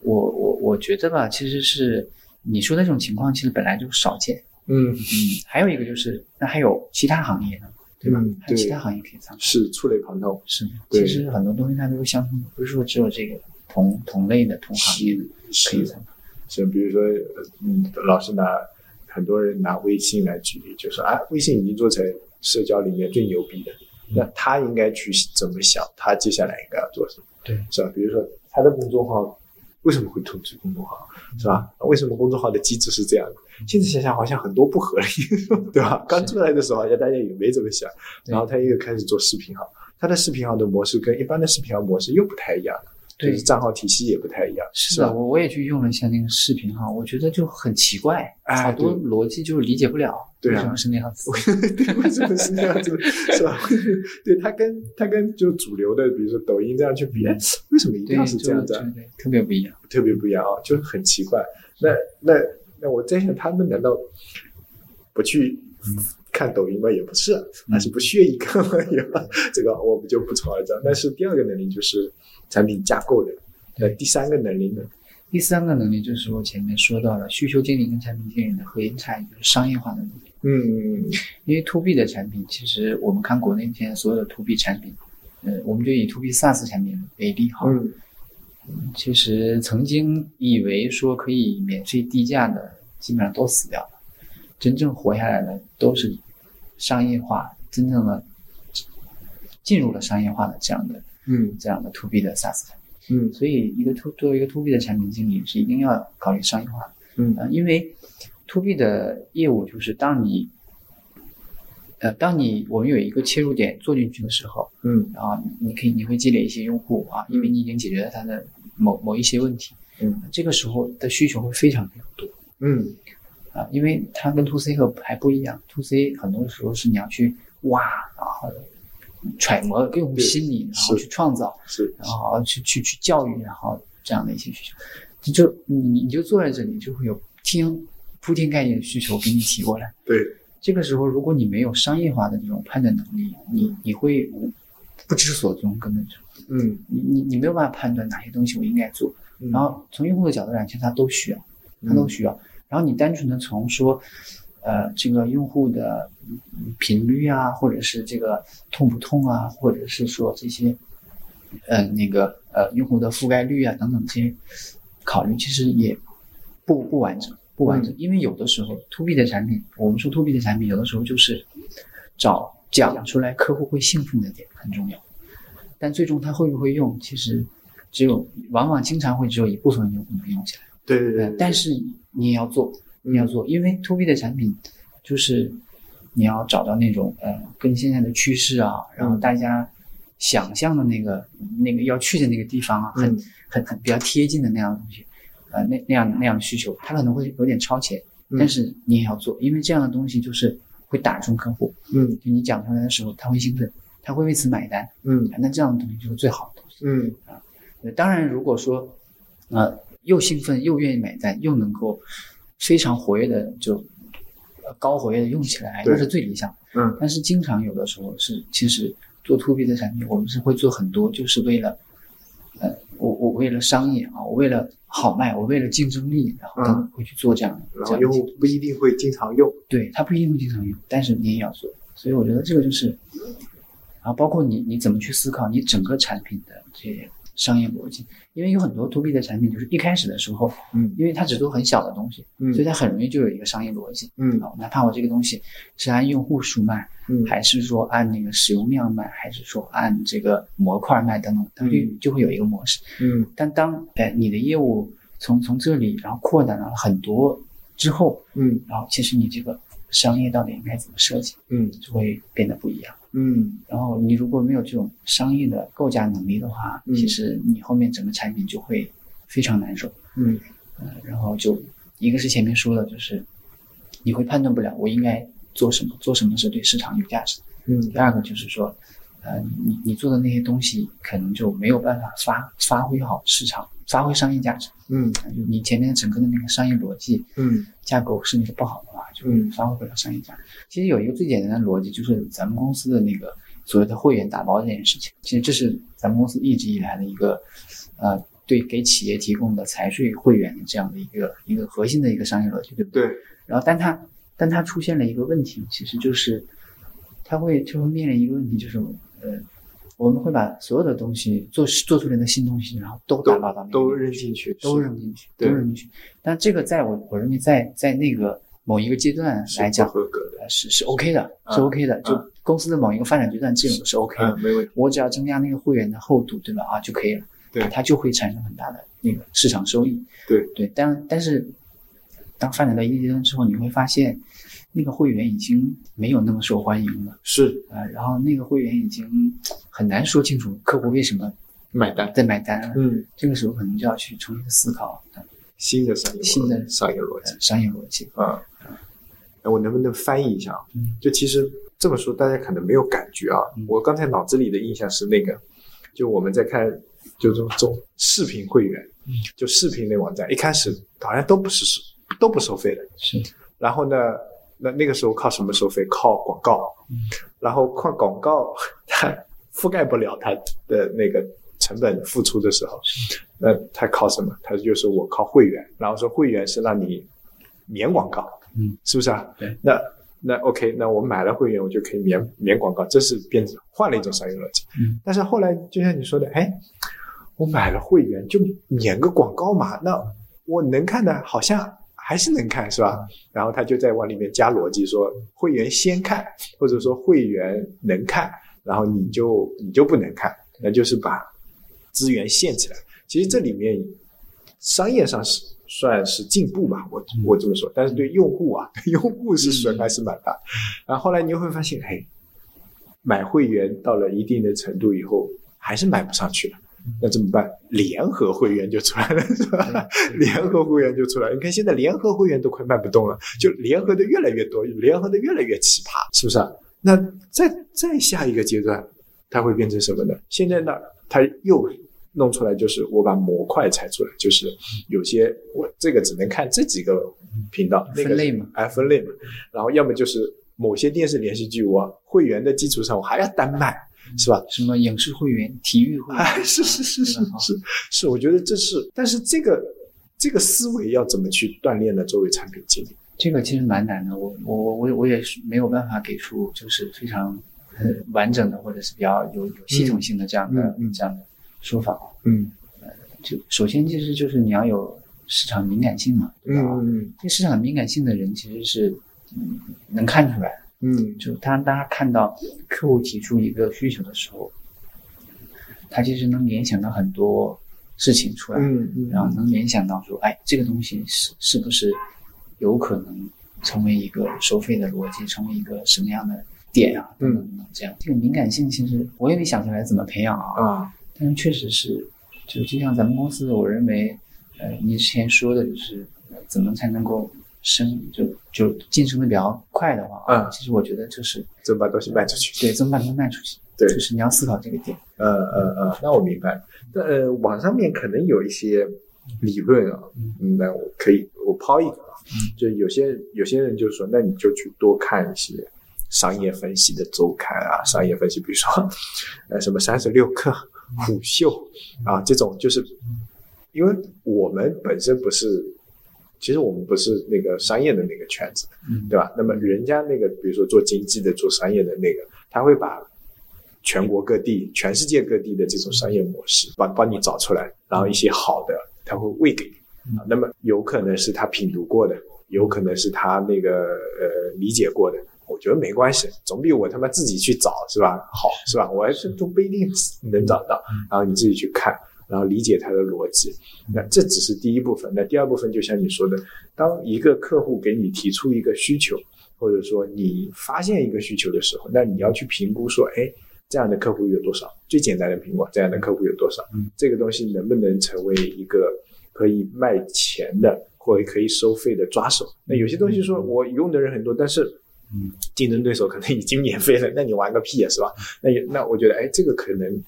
我我我觉得吧，其实是你说的这种情况，其实本来就少见。嗯，嗯，还有一个就是，那还有其他行业呢，对吧？嗯对还有其他行业可以参考。是触类旁通。是，对其实很多东西它都是相通的，不是说只有这个同同类的同行业的可以参考。是，比如说，呃嗯，老是拿很多人拿微信来举例，就说啊，微信已经做成社交里面最牛逼的，那他应该去怎么想？他接下来应该要做什么？对，是吧？比如说他的公众号为什么会通知公众号，是吧？为什么公众号的机制是这样的？现在想想好像很多不合理，对吧？刚出来的时候好像大家也没怎么想，然后他又开始做视频号，他的视频号的模式跟一般的视频号模式又不太一样，就是账号体系也不太一样，是的，我我也去用了一下那个视频哈，我觉得就很奇怪，哎好多逻辑就是理解不了，对啊为什么是那样子？对，为什么是那样子？是吧？对他跟他跟就主流的，比如说抖音这样去比，哎为什么一定，要是这样子特别不一样。特别不一样啊，就是很奇怪。那那那我在想，他们难道不去看抖音吗？也不是，啊还是不屑一看吗？也这个我们就不从而讲。但是第二个能力就是产品架构的，呃第三个能力呢？第三个能力就是我前面说到了需求经理跟产品经理的核心差异，就是商业化的能力。嗯因为 to B 的产品，其实我们看国内现在所有的 to B 产品，呃，我们就以 to B SaaS 产品为例哈。嗯其实曾经以为说可以免费低价的，基本上都死掉了。真正活下来的都是商业化，真正的进入了商业化的这样的嗯。这样的 to B 的 SaaS 产品。嗯。所以，一个 to 作为一个 to B 的产品经理是一定要考虑商业化。的。嗯。呃，因为 to B 的业务就是当你，呃，当你我们有一个切入点做进去的时候，嗯。然后你可以你会积累一些用户啊，因为你已经解决了他的某某一些问题，嗯，这个时候的需求会非常非常多。嗯。啊，因为它跟 to C 和还不一样，to C 很多时候是你要去挖，然后揣摩用户心理，然后去创造，是然后去去去教育，然后这样的一些需求，你就你你就坐在这里，就会有天铺天盖地的需求给你提过来。对这个时候，如果你没有商业化的这种判断能力，你你会不知所踪，根本就嗯你你你没有办法判断哪些东西我应该做。嗯然后从用户的角度来讲，其实他都需要，他都需要。然后你单纯的从说，呃，这个用户的嗯频率啊，或者是这个痛不痛啊，或者是说这些，呃，那个呃用户的覆盖率啊等等这些考虑，其实也不不完整，不完整。因为有的时候 to B 的产品，我们说 to B 的产品，有的时候就是找讲出来客户会兴奋的点很重要，但最终他会不会用，其实只有往往经常会只有一部分用户能用起来。对对对呃，但是你也要做，嗯你要做，因为 to B 的产品就是你要找到那种呃跟现在的趋势啊，然后嗯。大家想象的那个那个要去的那个地方啊，很嗯。很很比较贴近的那样的东西，呃那那样那样的需求，它可能会有点超前，嗯。但是你也要做，因为这样的东西就是会打中客户，嗯。就你讲出来的时候他会兴奋，他会为此买单，嗯。那这样的东西就是最好的东西。嗯。啊，当然，如果说，呃，又兴奋又愿意买单，又能够非常活跃的就呃高活跃的用起来，对那是最理想。嗯但是经常有的时候是，其实做 to B 的产品，我们是会做很多，就是为了，呃，我我为了商业啊，我为了好卖，我为了竞争力，然后嗯等会去做这样的。然后不一定会经常用。对，它不一定会经常用，但是你也要做。所以我觉得这个就是，然后包括你你怎么去思考你整个产品的这些商业逻辑，因为有很多 to B 的产品就是一开始的时候，嗯。因为它只做很小的东西，嗯。所以它很容易就有一个商业逻辑。嗯。啊，哪怕我这个东西是按用户数卖，嗯。还是说按那个使用量卖，还是说按这个模块卖等等，它就嗯。就会有一个模式。嗯。但当哎你的业务从从这里然后扩展了很多之后，嗯。然后其实你这个商业到底应该怎么设计，嗯。就会变得不一样。嗯然后你如果没有这种商业的构架能力的话，嗯其实你后面整个产品就会非常难受。嗯呃，然后就一个是前面说的，就是你会判断不了我应该做什么，做什么是对市场有价值的。嗯第二个就是说，呃，你你做的那些东西可能就没有办法发发挥好市场，发挥商业价值。嗯你前面整个的那个商业逻辑，嗯架构设计的不好的话，就嗯发挥不了商业价值。其实有一个最简单的逻辑，就是咱们公司的那个所谓的会员打包这件事情，其实这是咱们公司一直以来的一个，呃，对给企业提供的财税会员这样的一个一个核心的一个商业逻辑，对不对？对然后，但它但它出现了一个问题，其实就是它会就会面临一个问题，就是呃，我们会把所有的东西做做出来的新东西，然后都打包到那个都扔进去，都扔进去，都扔进去。但这个在我我认为在在那个某一个阶段来讲不，合格的。呃是是 OK 的，是嗯 OK 的。就嗯公司的某一个发展阶段，这种是 OK 的。嗯，没问题。我只要增加那个会员的厚度，对吧？啊就可以了。对啊它就会产生很大的那个市场收益。对对，但但是当发展到一定阶段之后，你会发现那个会员已经没有那么受欢迎了。是啊，然后那个会员已经很难说清楚客户为什么买单。在买单。嗯，这个时候可能就要去重新思考呃新的商业新的商业逻辑呃商业逻辑。啊。哎我能不能翻译一下啊？嗯就其实这么说，大家可能没有感觉啊。嗯我刚才脑子里的印象是那个，就我们在看就这种视频会员，嗯就视频类网站，一开始好像都不是收都不收费的。是，然后呢，那那个时候靠什么收费？靠广告。嗯然后靠广告，它覆盖不了它的那个成本付出的时候，那它靠什么？它就是我靠会员，然后说会员是让你免广告，嗯，是不是啊？对。那那 OK，那我买了会员，我就可以免免广告，这是变成换了一种商业逻辑。嗯。但是后来就像你说的，哎，我买了会员就免个广告嘛，那我能看的好像还是能看，是吧？然后他就在往里面加逻辑，说会员先看，或者说会员能看，然后你就你就不能看，那就是把资源限起来。其实这里面商业上是算是进步吧，我我这么说，但是对用户啊，对 用户是损害是蛮大。然后后来你会发现，嘿，买会员到了一定的程度以后，还是买不上去了。那怎么办？联合会员就出来了，是吧？联合会员就出来了。你看现在联合会员都快卖不动了，就联合的越来越多，联合的越来越奇葩，是不是啊？那再再下一个阶段，它会变成什么呢？现在呢，它又弄出来，就是我把模块拆出来，就是有些我这个只能看这几个频道，那个分类嘛，哎，分类嘛。然后要么就是某些电视连续剧，我会员的基础上我还要单卖，是吧？什么影视会员、体育会员，哎，是是是是是是，我觉得这是，但是这个这个思维要怎么去锻炼呢？作为产品经理，这个其实蛮难的，我我我我我也是没有办法给出就是非常呃完整的或者是比较有有系统性的这样的、嗯嗯这样的说法。嗯就首先其实就是你要有市场敏感性嘛，对吧？嗯这市场敏感性的人其实是嗯能看出来的，嗯。就他当他看到客户提出一个需求的时候，他其实能联想到很多事情出来，嗯嗯，然后能联想到说，哎，这个东西是是不是有可能成为一个收费的逻辑，成为一个什么样的点啊？等等等等，这样。这个敏感性其实我也没想出来怎么培养啊，啊，但是确实是，就就像咱们公司，我认为，呃，你之前说的就是、呃怎么才能够升，就就晋升的比较快的话啊，嗯其实我觉得就是怎么把东西卖出去？对，怎么把它卖出去，对就是你要思考这个点，嗯嗯嗯，那我明白。那呃，网上面可能有一些理论啊，嗯，那我可以我抛一个啊，就有些有些人就说，那你就去多看一些商业分析的周刊啊，商业分析，比如说呃什么三十六氪、虎嗅啊这种，就是因为我们本身不是。其实我们不是那个商业的那个圈子，嗯对吧？那么人家那个，比如说做经济的、做商业的那个，他会把全国各地、全世界各地的这种商业模式帮帮你找出来，然后一些好的他会喂给你啊。那么有可能是他品读过的，有可能是他那个呃理解过的。我觉得没关系，总比我他妈自己去找是吧好是吧？我还是都不一定能找到，然后你自己去看，然后理解它的逻辑。那这只是第一部分。那第二部分就像你说的，当一个客户给你提出一个需求，或者说你发现一个需求的时候，那你要去评估说，哎，这样的客户有多少？最简单的评估，这样的客户有多少？嗯，这个东西能不能成为一个可以卖钱的或者可以收费的抓手？那有些东西说我用的人很多，但是。嗯，竞争对手可能已经免费了，那你玩个屁啊，是吧？那也那我觉得，哎，这个可能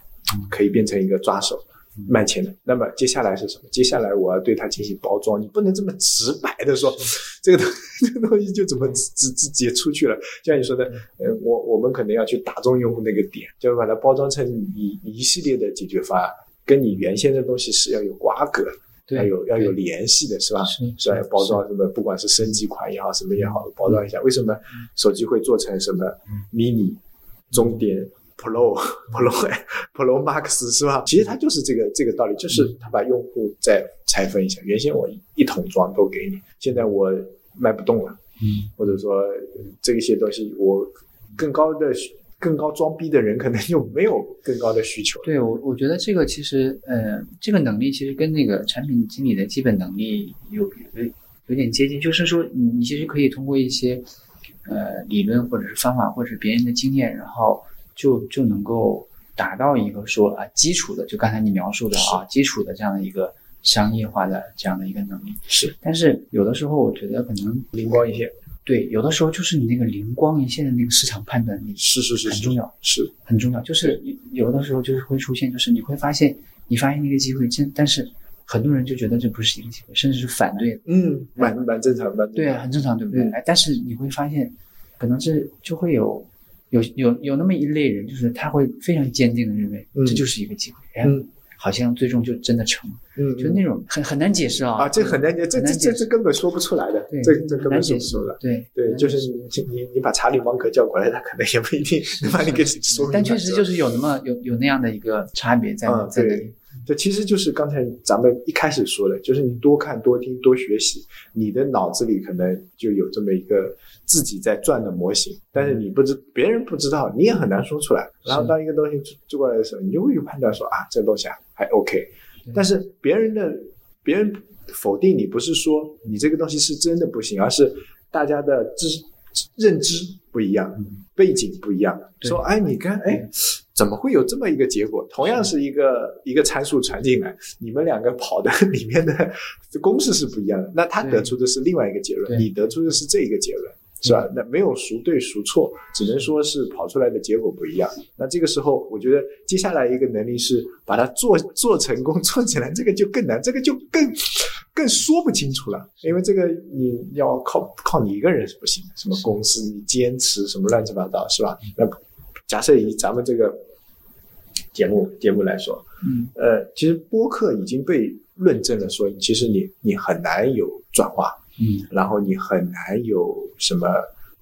可以变成一个抓手，卖钱的。那么接下来是什么？接下来我要对它进行包装，你不能这么直白的说，这个东 这个东西就怎么直直直接出去了。就像你说的，呃，我我们可能要去打中用户那个点，就是把它包装成一一系列的解决方案，跟你原先的东西是要有瓜葛，对，要有要有联系的，是吧？是是吧？包装什么，不管是升级款也好，什么也好，包装一下。为什么手机会做成什么 mini、中点、Pro、Pro、Pro Max 是吧？其实它就是这个这个道理，就是它把用户再拆分一下。原先我一一桶装都给你，现在我卖不动了，嗯或者说这一些东西我更高的更高装逼的人可能就没有更高的需求。对我，我觉得这个其实，呃，这个能力其实跟那个产品经理的基本能力有有有点接近，就是说你你其实可以通过一些呃理论或者是方法或者是别人的经验，然后就就能够达到一个说啊基础的，就刚才你描述的啊基础的这样的一个商业化的这样的一个能力。是但是有的时候我觉得可能灵光一现，对，有的时候就是你那个灵光一现的那个市场判断力是是是是很重要。是很重要，就是有的时候就是会出现，就是你会发现，你发现一个机会，真但是很多人就觉得这不是一个机会，甚至是反对，嗯，蛮蛮正常的。对啊，很正常，对不对？嗯哎，但是你会发现，可能是就会有有有有那么一类人，就是他会非常坚定的认为嗯这就是一个机会，哎，嗯好像最终就真的成了，嗯，就那种很很难解释啊啊，这很难解，这这这这根本说不出来的，对这这根本解释说不出来。对对，就是你你你把查理芒格叫过来，他可能也不一定能把你给 说明。但确实就是有那么有有那样的一个差别在在那里，这其实就是刚才咱们一开始说的，就是你多看、多听、多学习，你的脑子里可能就有这么一个自己在转的模型，但是你不知别人不知道，你也很难说出来。然后当一个东西做做过来的时候，你就会有判断说啊，这东西啊还 OK，但是别人的别人否定你，不是说你这个东西是真的不行，而是大家的知认知不一样，背景不一样。说哎，你看哎。怎么会有这么一个结果？同样是一个一个参数传进来，你们两个跑的里面的公式是不一样的。那他得出的是另外一个结论，你得出的是这一个结论，是吧？那没有孰对孰错，只能说是跑出来的结果不一样。那这个时候，我觉得接下来一个能力是把它做做成功、做起来，这个就更难，这个就更更说不清楚了，因为这个你要靠靠你一个人是不行的，什么公司你坚持什么乱七八糟是吧？那假设以咱们这个节目节目来说，嗯。呃，其实播客已经被论证了说，其实你你很难有转化，嗯。然后你很难有什么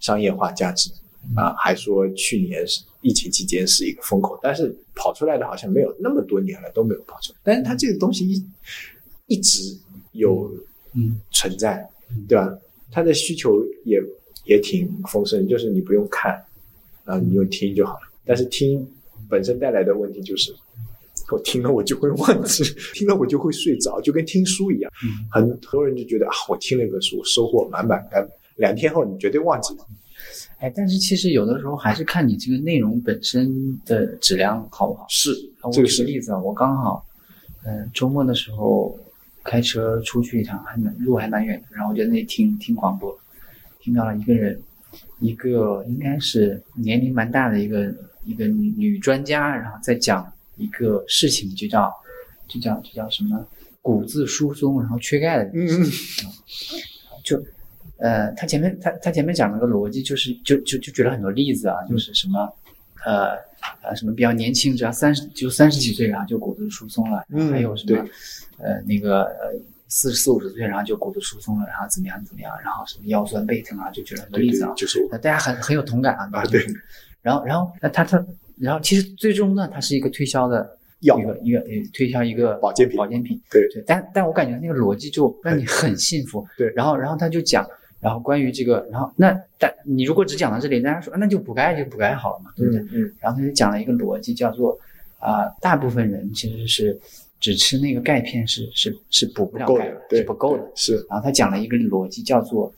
商业化价值啊，还说去年是疫情期间是一个风口，但是跑出来的好像没有那么多年了都没有跑出来，但是它这个东西一一直有嗯存在，对吧？他的需求也也挺丰盛，就是你不用看，啊，你用听就好了。但是听本身带来的问题就是，我听了我就会忘记，听了我就会睡着，就跟听书一样。嗯很很多人就觉得啊，我听了一本书，收获满满，但两天后你绝对忘记了。哎，但是其实有的时候还是看你这个内容本身的质量好不好。是啊我这个是举个例子啊，我刚好，嗯、周末的时候开车出去一趟，还蛮路还蛮远的，然后我就在那里听听广播，听到了一个人，一个应该是年龄蛮大的一个一个女女专家，然后在讲一个事情，就叫就叫就叫什么骨质疏松，然后缺钙的嗯。嗯就呃，他前面他他前面讲了个逻辑，就是就就就举了很多例子啊，就是什么呃呃什么比较年轻，只要三十就三十几岁，然后就骨质疏松了，嗯还有什么呃那个呃四四五十岁，然后就骨质疏松了，然后怎么样怎么样，然后什么腰酸背疼啊，就举了很多对例子啊，，对就是我呃大家很很有同感啊。啊就是对然后然后那他他然后其实最终呢，他是一个推销的药一个一个呃推销一个保健品保健品。对对，但但我感觉那个逻辑就让你很幸福。对然后然后他就讲，然后关于这个，然后那但你如果只讲到这里，大家说啊那就补钙就补钙好了嘛，对不对？嗯嗯然后他就讲了一个逻辑，叫做啊、大部分人其实是只吃那个钙片是是是补不了钙够的，对是不够的。是然后他讲了一个逻辑，叫做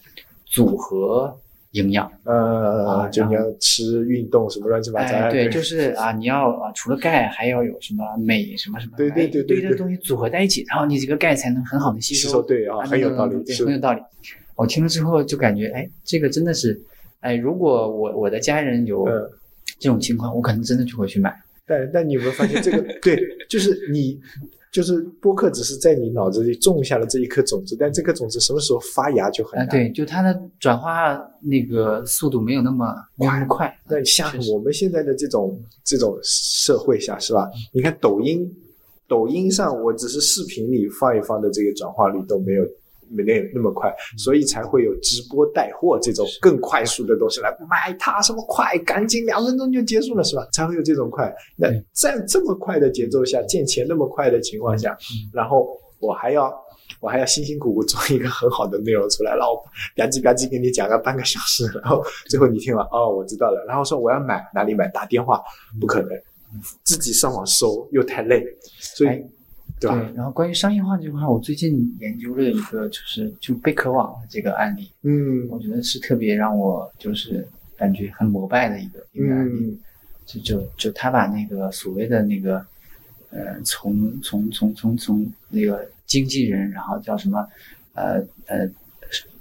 组合营养。呃，啊就你要吃运动什么乱七八糟，哎，对，就是啊，你要啊，除了钙，还要有什么镁什么什么，对对哎对对对一堆的东西组合在一起，然后你这个钙才能很好的吸收。吸收对啊，很有道理，对，是很有道理。我听了之后就感觉，哎，这个真的是，哎，如果我我的家人有嗯这种情况，我可能真的就会去买。但但你有没有发现这个？对，就是你，就是播客只是在你脑子里种下了这一颗种子，但这颗种子什么时候发芽就很啊，难。对，就它的转化那个速度没有那么没那么快。那像我们现在的这种这种社会下，是吧？你看抖音，抖音上我只是视频里放一放的这个转化率都没有没那那么快，所以才会有直播带货这种更快速的东西来买它什么快，赶紧两分钟就结束了，是吧？才会有这种快。那在这么快的节奏下，见钱那么快的情况下，嗯。然后我还要。我还要辛辛苦苦做一个很好的内容出来，然后吧唧吧唧给你讲个半个小时，然后最后你听完哦，我知道了，然后说我要买哪里买，打电话不可能，自己上网搜又太累，所以、哎对吧？对，然后关于商业化这块，我最近研究了一个，就是就贝壳网的这个案例，嗯我觉得是特别让我就是感觉很膜拜的一个一个案例。嗯就就就他把那个所谓的那个，呃，从从从从从那个经纪人，然后叫什么，呃呃，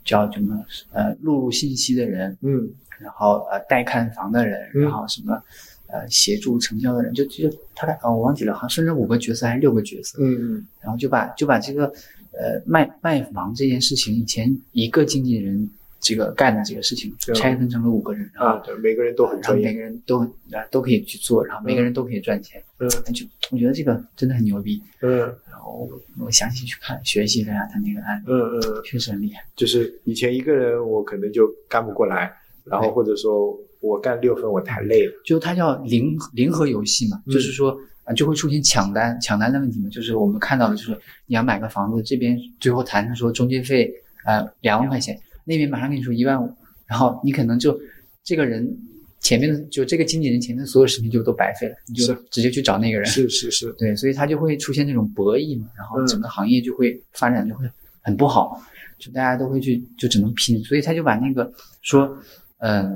叫什么呃录入信息的人，嗯然后呃带看房的人，嗯然后什么呃协助成交的人，就就大概啊、我忘记了，好像是这五个角色还是六个角色，嗯嗯。然后就把就把这个呃卖卖房这件事情，以前一个经纪人这个干的这个事情拆分成了五个人，然后啊，对，每个人都很然后每，个人都啊都可以去做，然后每个人都可以赚钱，嗯。就我觉得这个真的很牛逼。嗯。然后我详细去看学习了一下他那个案例，嗯嗯，确实很厉害。就是以前一个人我可能就干不过来，然后或者说我干六分我太累了，就它叫零零和游戏嘛，嗯。就是说啊就会出现抢单抢单的问题嘛，就是我们看到的就是你要买个房子，这边最后谈成说中介费呃两万块钱，那边马上跟你说一万五，然后你可能就这个人前面的就这个经纪人前面的所有事情就都白费了，你就直接去找那个人。是是是，对，所以他就会出现这种博弈嘛，然后嗯。整个行业就会发展就会很不好，就大家都会去就只能拼，所以他就把那个说，呃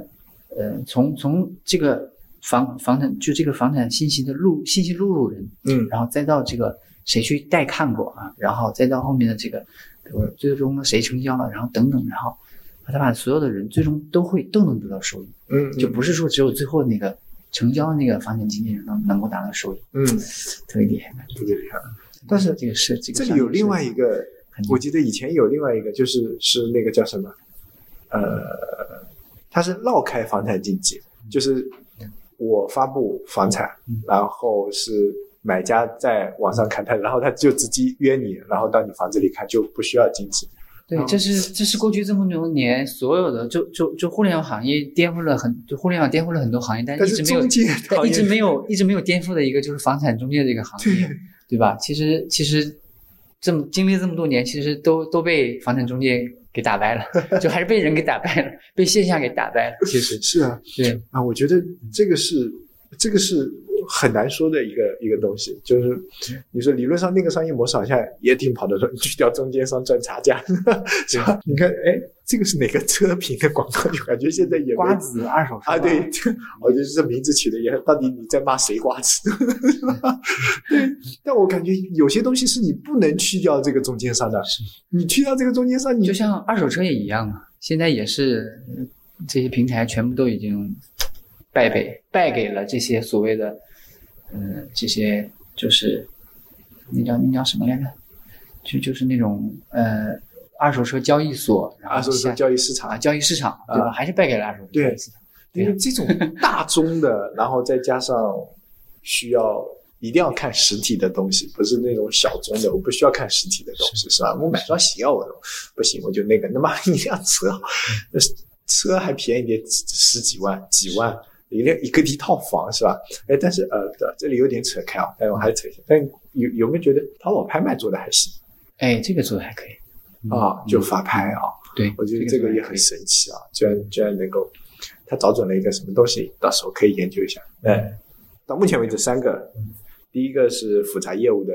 呃，从从这个房房产就这个房产信息的录信息录入人，嗯然后再到这个谁去带看过啊，然后再到后面的这个，比如最终谁成交了，然后等等，然后他把所有的人最终都会都能得到收益，嗯，就不是说只有最后那个成交那个房产经纪人能能够达到收益，嗯特别厉害。特别厉害。但是这个是这个这里有另外一个我记得以前有另外一个，就是是那个叫什么，呃，它是绕开房产经纪，就是我发布房产，嗯然后是买家在网上看他，然后他就直接约你，然后到你房子里看，就不需要经纪。对，这是这是过去这么多年所有的，就就就互联网行业颠覆了很，就互联网颠覆了很多行业，但一直没有一直没有一直没有颠覆的一个就是房产中介这个行业，对吧？其实其实这么经历这么多年，其实都都被房产中介给打败了，就还是被人给打败了，被线下给打败了。其实是啊，对，啊，我觉得这个是这个是很难说的一个一个东西，就是你说理论上那个商业模式好像也挺跑的，说你去掉中间商赚差价，是吧？你看，哎，这个是哪个车评的广告？就感觉现在也瓜子二手车啊，对，我觉得这名字取的也，到底你在骂谁瓜子？对，但我感觉有些东西是你不能去掉这个中间商的，你去掉这个中间商，你就像二手车也一样啊，现在也是呃这些平台全部都已经败北败给了这些所谓的，嗯、这些就是那叫那叫什么来着？就就是那种呃二手车交易所，然后二手车交易市场啊交易市场对吧？还是败给了二手车对交易市场。因为这种大宗的，然后再加上需要一定要看实体的东西，不是那种小宗的，我不需要看实体的东西，是吧？我买双鞋我都不行，我就那个，那么一辆车，那车还便宜点，十几万、几万。一个一个一套房是吧？哎，但是呃，这里有点扯开啊，但我还是扯一下。但有有没有觉得淘宝拍卖做的还行哎，这个做的还可以啊？就发拍啊，对，我觉得这个也很神奇啊，居然居然能够，他找准了一个什么东西，到时候可以研究一下。哎，到目前为止三个，第一个是复杂业务的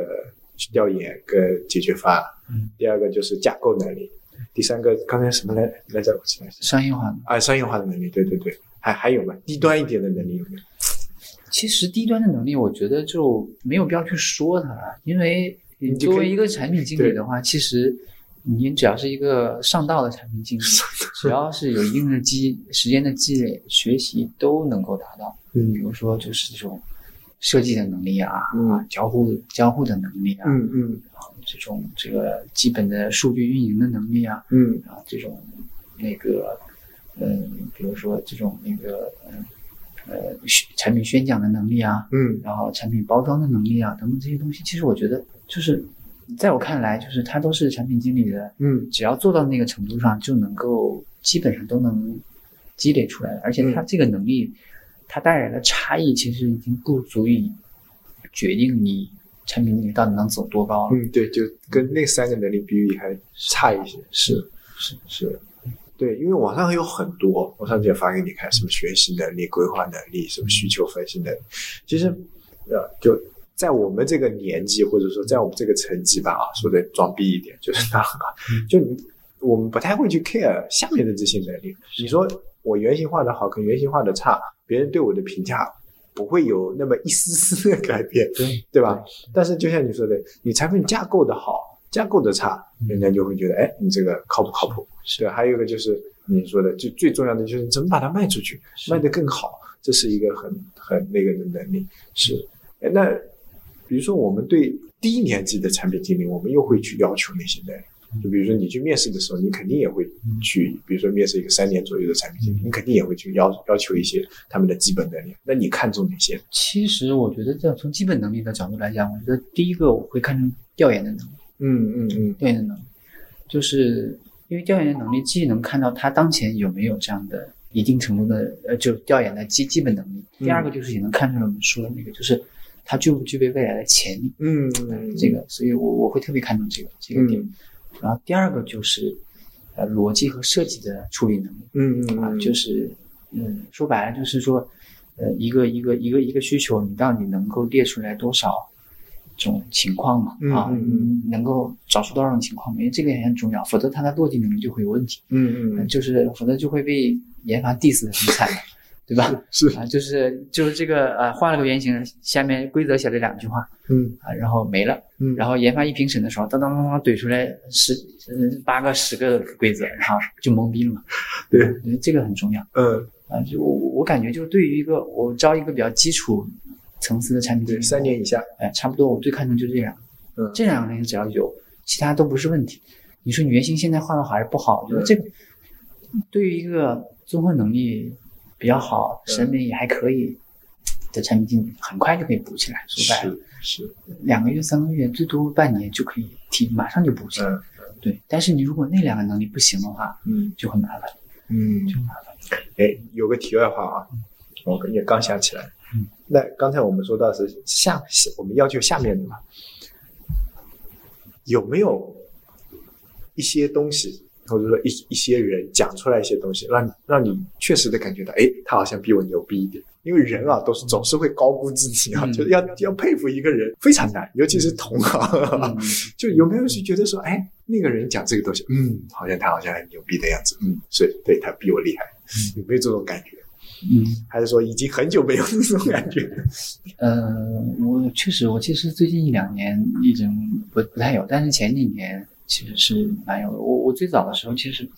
调研跟解决方案，嗯第二个就是架构能力，第三个刚才什么来来着？我记得是商业化的。啊，商业化的能力，对对对，还还有吗？低端一点的能力有没有？其实低端的能力，我觉得就没有必要去说它了，因为你作为一个产品经理的话，其实你只要是一个上道的产品经理，只要是有一定的积时间的积累、学习，都能够达到。比嗯如说，就是这种设计的能力啊，嗯啊，交互交互的能力啊，嗯嗯这种这个基本的数据运营的能力啊，嗯啊，这种那个，嗯，比如说这种那个，嗯呃，宣产品宣讲的能力啊，嗯。然后产品包装的能力啊，等等这些东西，其实我觉得就是，在我看来，就是他都是产品经理的，嗯。只要做到那个程度上，就能够基本上都能积累出来的，而且他这个能力，它带来的差异，其实已经不足以决定你产品经理到底能走多高了。嗯，对，就跟那三个能力比比还差一些，是是是。对，因为网上有很多，我上次也发给你看，什么学习能力、规划能力，什么需求分析能力。其实，呃，就在我们这个年纪，或者说在我们这个层级吧，啊，说的装逼一点，就是那就你我们不太会去 care 下面的这些能力。你说我原型画的好，跟原型画的差，别人对我的评价不会有那么一丝丝的改变，对对吧？但是就像你说的，你产品架构的好，架构的差，人家就会觉得，哎，你这个靠不靠谱？对，还有一个就是你说的，最最重要的就是你怎么把它卖出去，卖得更好，这是一个很很那个的能力。是，哎，那比如说我们对低年级的产品经理，我们又会去要求那些人？就比如说你去面试的时候，你肯定也会去，比如说面试一个三年左右的产品经理，你肯定也会去要要求一些他们的基本能力。那你看重哪些？其实我觉得，这样从基本能力的角度来讲，我觉得第一个我会看重调研的能力。嗯嗯嗯调研的能力，就是因为调研的能力既能看到他当前有没有这样的一定程度的呃，就调研的基基本能力。第二个就是也能看出来我们说的那个，就是他具不具备未来的潜力。嗯，这个，所以我我会特别看重这个这个点。然后第二个就是呃逻辑和设计的处理能力。嗯，嗯啊，就是嗯，说白了就是说，呃，一个一个一个一个需求，你到底能够列出来多少种情况嘛？啊，能够找出多少种情况嘛？因为这个也很重要，否则它的落地能力就会有问题。嗯嗯就是否则就会被研发 diss 的很惨的，对吧？是啊，就是就是这个呃，画了个原型，下面规则写了两句话嗯啊，然后没了。嗯，然后研发一评审的时候，当当当当怼出来十嗯八个十个规则，然后就懵逼了嘛。对这个很重要嗯啊。就我我感觉，就对于一个我招一个比较基础层次的产品经对，理，三年以下，哎，差不多我最看重就这两个，嗯这两个人只要有，其他都不是问题。你说你原型现在画的好还是不好？我觉得这个对于一个综合能力比较好、审美也还可以的产品经理，很快就可以补起来。说白了，是是，两个月、三个月，最多半年就可以提，马上就补起来。嗯对，但是你如果那两个能力不行的话，嗯就很麻烦，嗯就。很麻烦。哎，有个题外话啊，我也刚想起来。嗯，那刚才我们说到是下，我们要求下面的嘛，有没有一些东西，或者说一一些人讲出来一些东西，让你让你确实的感觉到，哎，他好像比我牛逼一点。因为人啊，都是总是会高估自己啊，嗯就是要要佩服一个人非常难，尤其是同行。嗯 就有没有是觉得说，哎，那个人讲这个东西，嗯，好像他好像很牛逼的样子，嗯，所以对他比我厉害，有没有这种感觉？嗯，还是说已经很久没有这种感觉？呃，我确实，我其实最近一两年已经不不太有，但是前几年其实是蛮有的。我我最早的时候其实，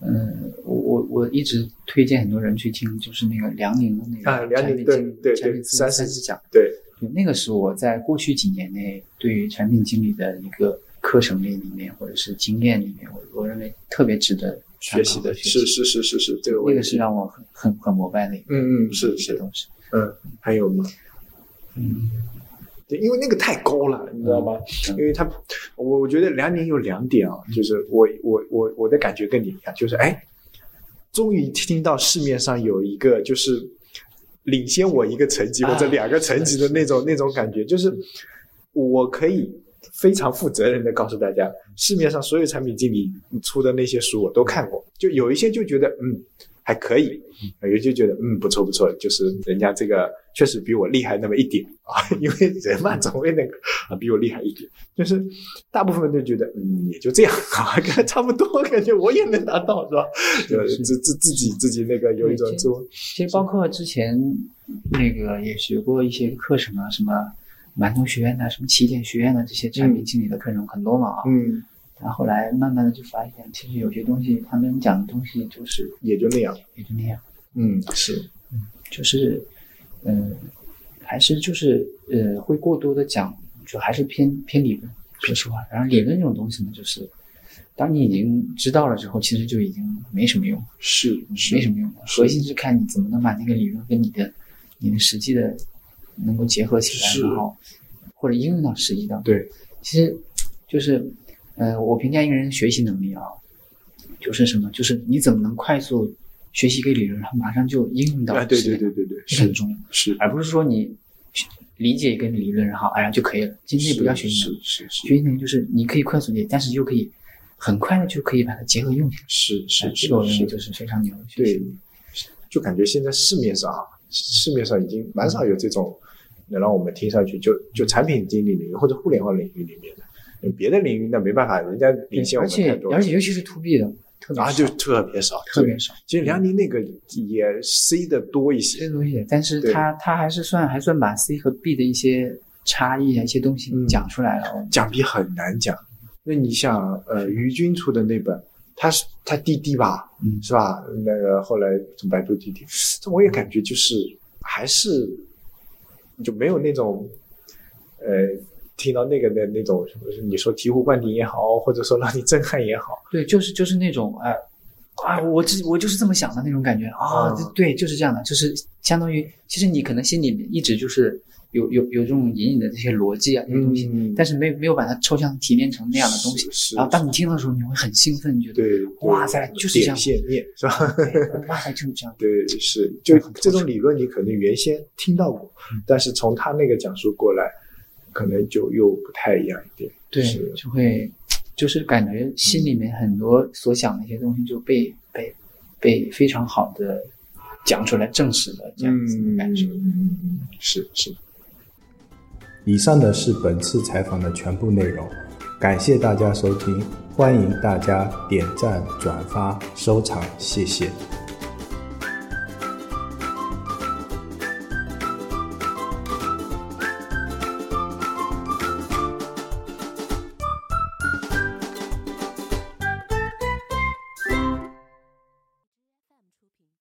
嗯、我我我一直推荐很多人去听，就是那个辽宁的那个啊梁宁产品对经对对产品经理三十三十讲，对，对，那个是我在过去几年内对于产品经理的一个课程里里面，或者是经验里面，我我认为特别值得学习的，是是是是是，这个问题。那个是让我很很很膜拜的一个嗯嗯是是，东西。嗯，还有吗？嗯。对，因为那个太高了，你知道吗？嗯因为他，我我觉得梁宁有两点啊，就是我我我我的感觉跟你一样，就是哎，终于听到市面上有一个就是领先我一个层级啊或者两个层级的那种那种感觉，就是我可以非常负责任的告诉大家，市面上所有产品经理出的那些书我都看过，就有一些就觉得嗯还可以，有些就觉得嗯不错不错，就是人家这个确实比我厉害那么一点。啊，因为人嘛总会那个啊比我厉害一点，就是大部分人就觉得嗯也就这样。啊，跟 他差不多，感觉我也能达到是吧？就是。自自自己自己那个有一种对自我其实包括之前那个也学过一些课程啊，什么馒头学院呐、什么起点学院的这些产品经理的课程很多嘛啊。嗯然后后来慢慢的就发现，其实有些东西他们讲的东西就是也就那样，也就那样，嗯是嗯就是嗯、还是就是呃会过多的讲，就还是偏偏理论。说实话，然后理论这种东西呢，就是当你已经知道了之后，其实就已经没什么用。是是没什么用的。核心是看你怎么能把那个理论跟你的你的实际的能够结合起来，然后或者应用到实际当中。对，其实就是，呃，我评价一个人的学习能力啊，就是什么？就是你怎么能快速学习一个理论，然后马上就应用到实践对对对对这个很是重要，是而不是说你理解一个理论，然后哎呀就可以了。今天不叫学习能力，是是学习能力就是你可以快速理解，但是又可以很快的就可以把它结合用起来。是是是哎这个我认为就是非常牛对，就感觉现在市面上啊，市面上已经蛮少有这种能让我们听上去就就产品经理领域或者互联网领域里面的，别的领域那没办法，人家领先我们太多了。而且尤其是 to B 的，特别啊，少。就特别少，特别少。其实辽宁那个也 C 的多一些。这，东西，但是对。它它还是算还算把 C 和 B 的一些差异啊，一些东西嗯。讲出来了。讲比很难讲。那你想呃于军出的那本，他是他滴滴吧，嗯。是吧？那个后来从百度滴滴，这我也感觉就是还是就没有那种呃听到那个的那种，你说醍醐灌顶也好，或者说让你震撼也好，对，就是就是那种哎啊，我这我就是这么想的那种感觉。啊，嗯对，就是这样的，就是相当于其实你可能心里面一直就是有有有这种隐隐的这些逻辑啊这些东西，嗯但是没有没有把它抽象提炼成那样的东西。是，然后当你听到的时候，你会很兴奋，你觉得对，哇塞就是这样点线面是吧？对哇塞就是这样。对，是就这种理论，你可能原先听到过，嗯但是从他那个讲述过来，可能就又不太一样一点。对是，就会就是感觉心里面很多所想的一些东西就被被被非常好的讲出来证实了，这样子的感觉。嗯，是是。以上的是本次采访的全部内容，感谢大家收听，欢迎大家点赞、转发、收藏，谢谢。